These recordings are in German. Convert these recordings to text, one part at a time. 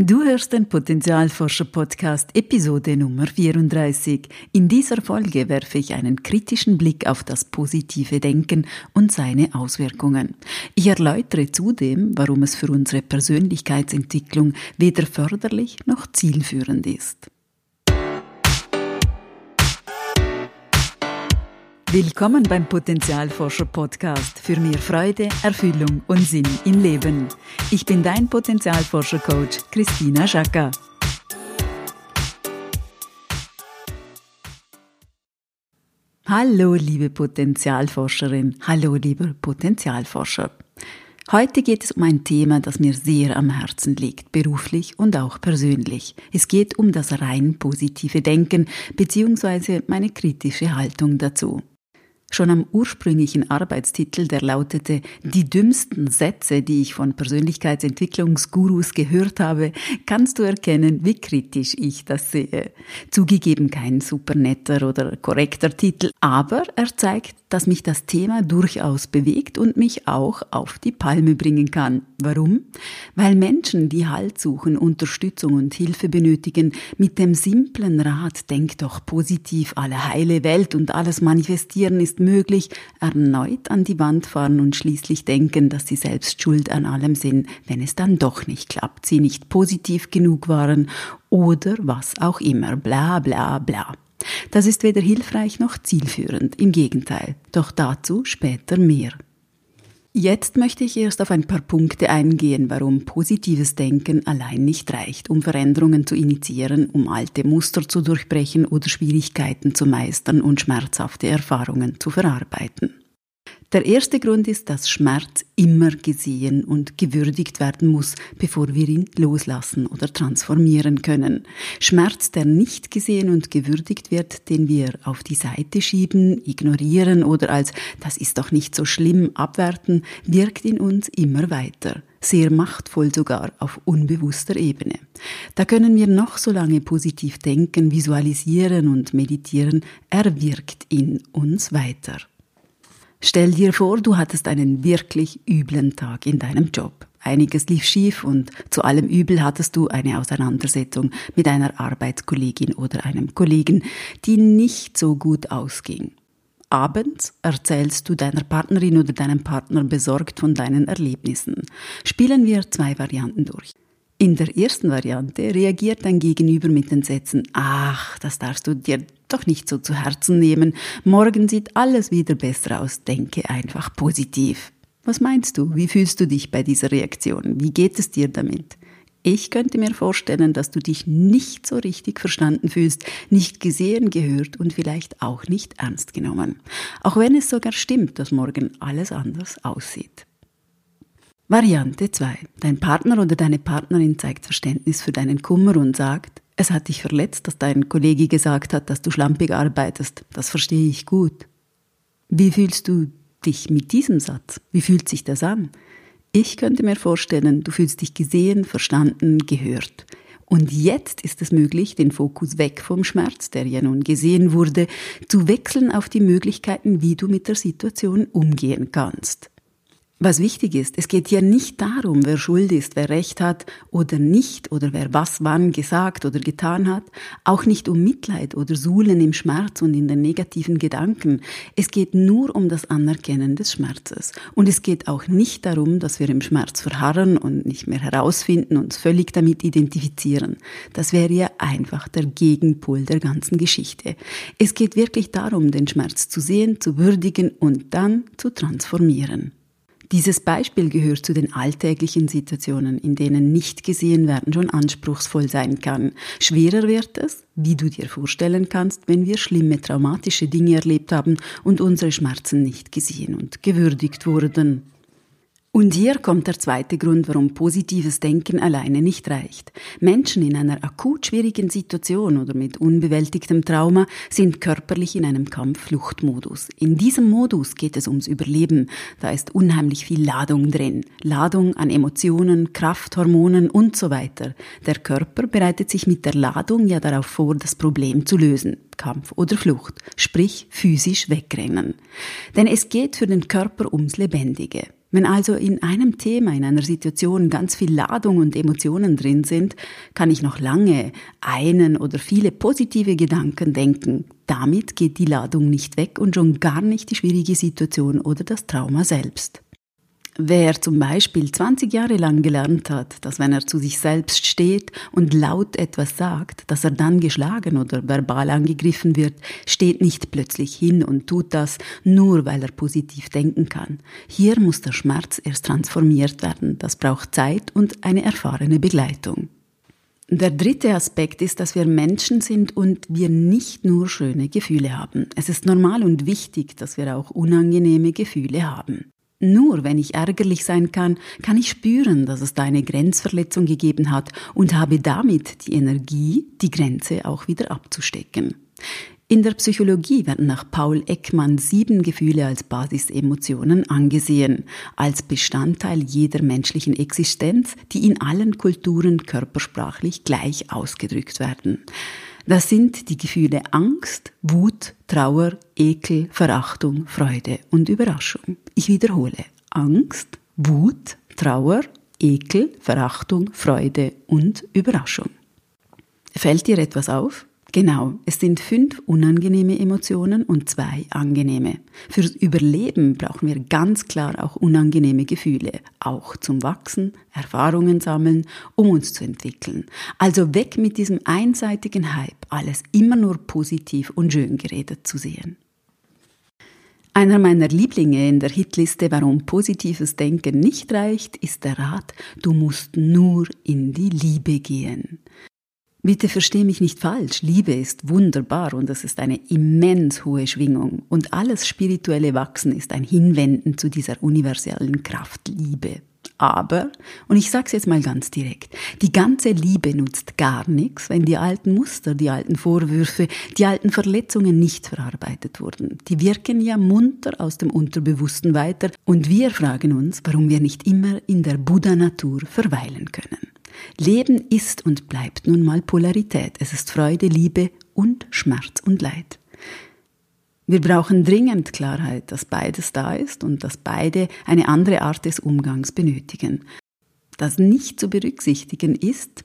Du hörst den Potenzialforscher Podcast Episode Nummer 34. In dieser Folge werfe ich einen kritischen Blick auf das positive Denken und seine Auswirkungen. Ich erläutere zudem, warum es für unsere Persönlichkeitsentwicklung weder förderlich noch zielführend ist. Willkommen beim Potenzialforscher Podcast für mehr Freude, Erfüllung und Sinn im Leben. Ich bin dein Potenzialforscher Coach Christina Schaka. Hallo liebe Potenzialforscherin, hallo lieber Potenzialforscher. Heute geht es um ein Thema, das mir sehr am Herzen liegt, beruflich und auch persönlich. Es geht um das rein positive Denken bzw. meine kritische Haltung dazu. Schon am ursprünglichen Arbeitstitel, der lautete Die dümmsten Sätze, die ich von Persönlichkeitsentwicklungsgurus gehört habe, kannst du erkennen, wie kritisch ich das sehe. Zugegeben kein super netter oder korrekter Titel, aber er zeigt, dass mich das Thema durchaus bewegt und mich auch auf die Palme bringen kann. Warum? Weil Menschen, die Halt suchen, Unterstützung und Hilfe benötigen, mit dem simplen Rat, denk doch positiv, alle heile Welt und alles manifestieren ist möglich, erneut an die Wand fahren und schließlich denken, dass sie selbst schuld an allem sind, wenn es dann doch nicht klappt, sie nicht positiv genug waren oder was auch immer, bla bla bla. Das ist weder hilfreich noch zielführend, im Gegenteil, doch dazu später mehr. Jetzt möchte ich erst auf ein paar Punkte eingehen, warum positives Denken allein nicht reicht, um Veränderungen zu initiieren, um alte Muster zu durchbrechen oder Schwierigkeiten zu meistern und schmerzhafte Erfahrungen zu verarbeiten. Der erste Grund ist, dass Schmerz immer gesehen und gewürdigt werden muss, bevor wir ihn loslassen oder transformieren können. Schmerz, der nicht gesehen und gewürdigt wird, den wir auf die Seite schieben, ignorieren oder als das ist doch nicht so schlimm abwerten, wirkt in uns immer weiter sehr machtvoll sogar auf unbewusster Ebene. Da können wir noch so lange positiv denken, visualisieren und meditieren, er wirkt in uns weiter. Stell dir vor, du hattest einen wirklich üblen Tag in deinem Job. Einiges lief schief und zu allem Übel hattest du eine Auseinandersetzung mit einer Arbeitskollegin oder einem Kollegen, die nicht so gut ausging. Abends erzählst du deiner Partnerin oder deinem Partner besorgt von deinen Erlebnissen. Spielen wir zwei Varianten durch. In der ersten Variante reagiert dein Gegenüber mit den Sätzen, ach, das darfst du dir doch nicht so zu Herzen nehmen, morgen sieht alles wieder besser aus, denke einfach positiv. Was meinst du? Wie fühlst du dich bei dieser Reaktion? Wie geht es dir damit? Ich könnte mir vorstellen, dass du dich nicht so richtig verstanden fühlst, nicht gesehen, gehört und vielleicht auch nicht ernst genommen. Auch wenn es sogar stimmt, dass morgen alles anders aussieht. Variante 2. Dein Partner oder deine Partnerin zeigt Verständnis für deinen Kummer und sagt, es hat dich verletzt, dass dein Kollege gesagt hat, dass du schlampig arbeitest. Das verstehe ich gut. Wie fühlst du dich mit diesem Satz? Wie fühlt sich das an? Ich könnte mir vorstellen, du fühlst dich gesehen, verstanden, gehört. Und jetzt ist es möglich, den Fokus weg vom Schmerz, der ja nun gesehen wurde, zu wechseln auf die Möglichkeiten, wie du mit der Situation umgehen kannst. Was wichtig ist, es geht hier nicht darum, wer schuld ist, wer recht hat oder nicht oder wer was wann gesagt oder getan hat, auch nicht um Mitleid oder Suhlen im Schmerz und in den negativen Gedanken. Es geht nur um das Anerkennen des Schmerzes. Und es geht auch nicht darum, dass wir im Schmerz verharren und nicht mehr herausfinden, uns völlig damit identifizieren. Das wäre ja einfach der Gegenpol der ganzen Geschichte. Es geht wirklich darum, den Schmerz zu sehen, zu würdigen und dann zu transformieren. Dieses Beispiel gehört zu den alltäglichen Situationen, in denen nicht gesehen werden schon anspruchsvoll sein kann. Schwerer wird es, wie du dir vorstellen kannst, wenn wir schlimme traumatische Dinge erlebt haben und unsere Schmerzen nicht gesehen und gewürdigt wurden. Und hier kommt der zweite Grund, warum positives Denken alleine nicht reicht. Menschen in einer akut schwierigen Situation oder mit unbewältigtem Trauma sind körperlich in einem Kampf-Fluchtmodus. In diesem Modus geht es ums Überleben. Da ist unheimlich viel Ladung drin. Ladung an Emotionen, Kraft, Hormonen und so weiter. Der Körper bereitet sich mit der Ladung ja darauf vor, das Problem zu lösen. Kampf oder Flucht, sprich physisch wegrennen. Denn es geht für den Körper ums Lebendige. Wenn also in einem Thema, in einer Situation ganz viel Ladung und Emotionen drin sind, kann ich noch lange einen oder viele positive Gedanken denken. Damit geht die Ladung nicht weg und schon gar nicht die schwierige Situation oder das Trauma selbst. Wer zum Beispiel 20 Jahre lang gelernt hat, dass wenn er zu sich selbst steht und laut etwas sagt, dass er dann geschlagen oder verbal angegriffen wird, steht nicht plötzlich hin und tut das nur, weil er positiv denken kann. Hier muss der Schmerz erst transformiert werden. Das braucht Zeit und eine erfahrene Begleitung. Der dritte Aspekt ist, dass wir Menschen sind und wir nicht nur schöne Gefühle haben. Es ist normal und wichtig, dass wir auch unangenehme Gefühle haben. Nur wenn ich ärgerlich sein kann, kann ich spüren, dass es da eine Grenzverletzung gegeben hat und habe damit die Energie, die Grenze auch wieder abzustecken. In der Psychologie werden nach Paul Ekman sieben Gefühle als Basisemotionen angesehen, als Bestandteil jeder menschlichen Existenz, die in allen Kulturen körpersprachlich gleich ausgedrückt werden. Das sind die Gefühle Angst, Wut, Trauer, Ekel, Verachtung, Freude und Überraschung. Ich wiederhole. Angst, Wut, Trauer, Ekel, Verachtung, Freude und Überraschung. Fällt dir etwas auf? Genau, es sind fünf unangenehme Emotionen und zwei angenehme. Fürs Überleben brauchen wir ganz klar auch unangenehme Gefühle, auch zum Wachsen, Erfahrungen sammeln, um uns zu entwickeln. Also weg mit diesem einseitigen Hype, alles immer nur positiv und schön geredet zu sehen. Einer meiner Lieblinge in der Hitliste, warum positives Denken nicht reicht, ist der Rat, du musst nur in die Liebe gehen. Bitte versteh mich nicht falsch, Liebe ist wunderbar und es ist eine immens hohe Schwingung und alles spirituelle Wachsen ist ein Hinwenden zu dieser universellen Kraft Liebe. Aber, und ich sag's jetzt mal ganz direkt, die ganze Liebe nutzt gar nichts, wenn die alten Muster, die alten Vorwürfe, die alten Verletzungen nicht verarbeitet wurden. Die wirken ja munter aus dem Unterbewussten weiter und wir fragen uns, warum wir nicht immer in der Buddha-Natur verweilen können. Leben ist und bleibt nun mal Polarität. Es ist Freude, Liebe und Schmerz und Leid. Wir brauchen dringend Klarheit, dass beides da ist und dass beide eine andere Art des Umgangs benötigen. Das nicht zu berücksichtigen ist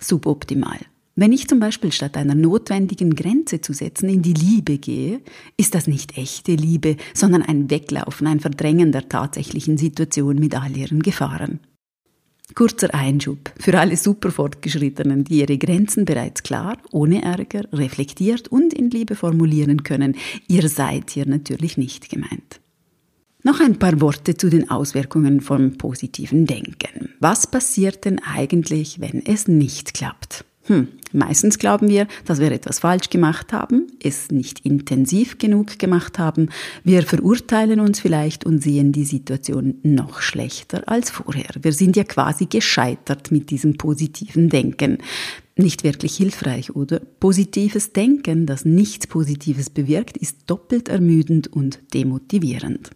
suboptimal. Wenn ich zum Beispiel statt einer notwendigen Grenze zu setzen in die Liebe gehe, ist das nicht echte Liebe, sondern ein Weglaufen, ein Verdrängen der tatsächlichen Situation mit all ihren Gefahren. Kurzer Einschub für alle super Fortgeschrittenen, die ihre Grenzen bereits klar, ohne Ärger, reflektiert und in Liebe formulieren können. Ihr seid hier natürlich nicht gemeint. Noch ein paar Worte zu den Auswirkungen vom positiven Denken. Was passiert denn eigentlich, wenn es nicht klappt? Hm, meistens glauben wir, dass wir etwas falsch gemacht haben, es nicht intensiv genug gemacht haben. Wir verurteilen uns vielleicht und sehen die Situation noch schlechter als vorher. Wir sind ja quasi gescheitert mit diesem positiven Denken. Nicht wirklich hilfreich, oder? Positives Denken, das nichts Positives bewirkt, ist doppelt ermüdend und demotivierend.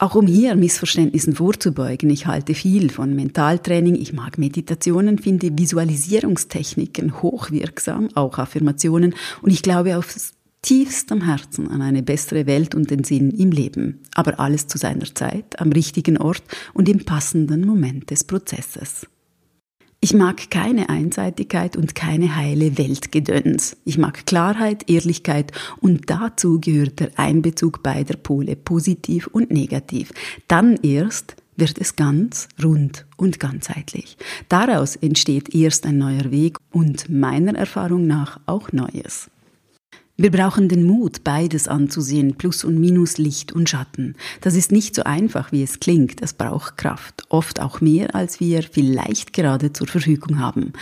Auch um hier Missverständnissen vorzubeugen, ich halte viel von Mentaltraining, ich mag Meditationen, finde Visualisierungstechniken hochwirksam, auch Affirmationen und ich glaube aus tiefstem Herzen an eine bessere Welt und den Sinn im Leben. Aber alles zu seiner Zeit, am richtigen Ort und im passenden Moment des Prozesses. Ich mag keine Einseitigkeit und keine heile Weltgedöns. Ich mag Klarheit, Ehrlichkeit und dazu gehört der Einbezug beider Pole, positiv und negativ. Dann erst wird es ganz rund und ganzheitlich. Daraus entsteht erst ein neuer Weg und meiner Erfahrung nach auch Neues. Wir brauchen den Mut, beides anzusehen, Plus und Minus, Licht und Schatten. Das ist nicht so einfach, wie es klingt. Es braucht Kraft, oft auch mehr, als wir vielleicht gerade zur Verfügung haben.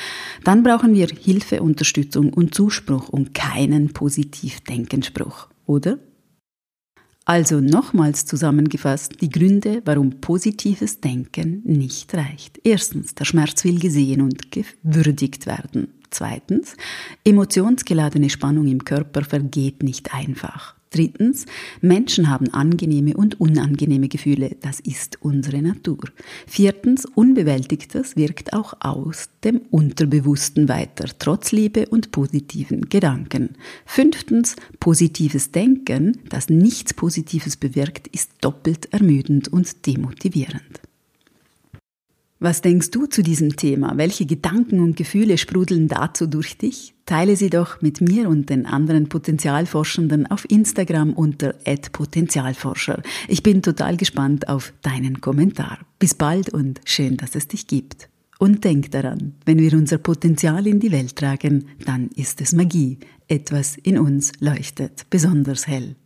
Dann brauchen wir Hilfe, Unterstützung und Zuspruch und keinen Positivdenkenspruch, oder? Also nochmals zusammengefasst die Gründe, warum positives Denken nicht reicht. Erstens, der Schmerz will gesehen und gewürdigt werden. Zweitens, emotionsgeladene Spannung im Körper vergeht nicht einfach. Drittens, Menschen haben angenehme und unangenehme Gefühle. Das ist unsere Natur. Viertens, Unbewältigtes wirkt auch aus dem Unterbewussten weiter, trotz Liebe und positiven Gedanken. Fünftens, positives Denken, das nichts Positives bewirkt, ist doppelt ermüdend und demotivierend. Was denkst du zu diesem Thema? Welche Gedanken und Gefühle sprudeln dazu durch dich? Teile sie doch mit mir und den anderen Potenzialforschenden auf Instagram unter @potenzialforscher. Ich bin total gespannt auf deinen Kommentar. Bis bald und schön, dass es dich gibt. Und denk daran, wenn wir unser Potenzial in die Welt tragen, dann ist es Magie. Etwas in uns leuchtet besonders hell.